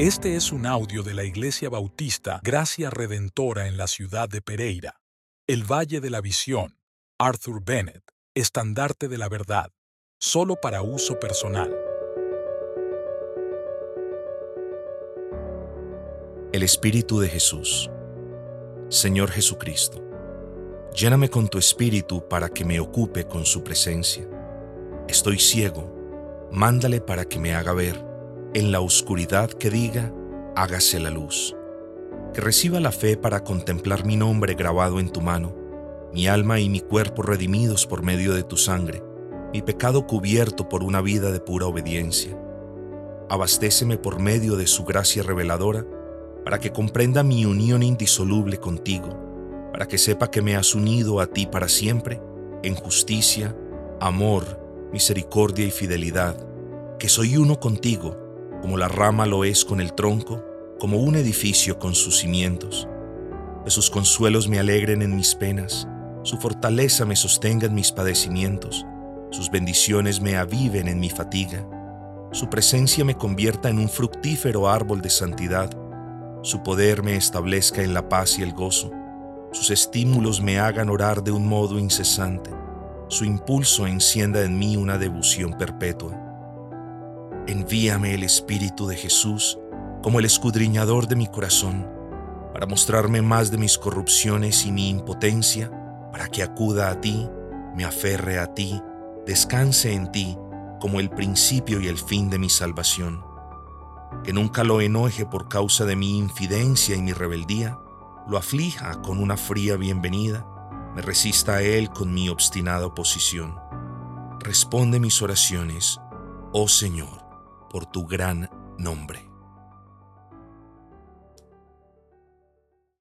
Este es un audio de la Iglesia Bautista Gracia Redentora en la ciudad de Pereira, el Valle de la Visión, Arthur Bennett, estandarte de la verdad, solo para uso personal. El Espíritu de Jesús. Señor Jesucristo, lléname con tu Espíritu para que me ocupe con su presencia. Estoy ciego, mándale para que me haga ver en la oscuridad que diga, hágase la luz. Que reciba la fe para contemplar mi nombre grabado en tu mano, mi alma y mi cuerpo redimidos por medio de tu sangre, mi pecado cubierto por una vida de pura obediencia. Abastéceme por medio de su gracia reveladora, para que comprenda mi unión indisoluble contigo, para que sepa que me has unido a ti para siempre, en justicia, amor, misericordia y fidelidad, que soy uno contigo, como la rama lo es con el tronco, como un edificio con sus cimientos. Que sus consuelos me alegren en mis penas, su fortaleza me sostenga en mis padecimientos, sus bendiciones me aviven en mi fatiga, su presencia me convierta en un fructífero árbol de santidad, su poder me establezca en la paz y el gozo, sus estímulos me hagan orar de un modo incesante, su impulso encienda en mí una devoción perpetua Envíame el Espíritu de Jesús como el escudriñador de mi corazón, para mostrarme más de mis corrupciones y mi impotencia, para que acuda a ti, me aferre a ti, descanse en ti como el principio y el fin de mi salvación. Que nunca lo enoje por causa de mi infidencia y mi rebeldía, lo aflija con una fría bienvenida, me resista a él con mi obstinada oposición. Responde mis oraciones, oh Señor por tu gran nombre.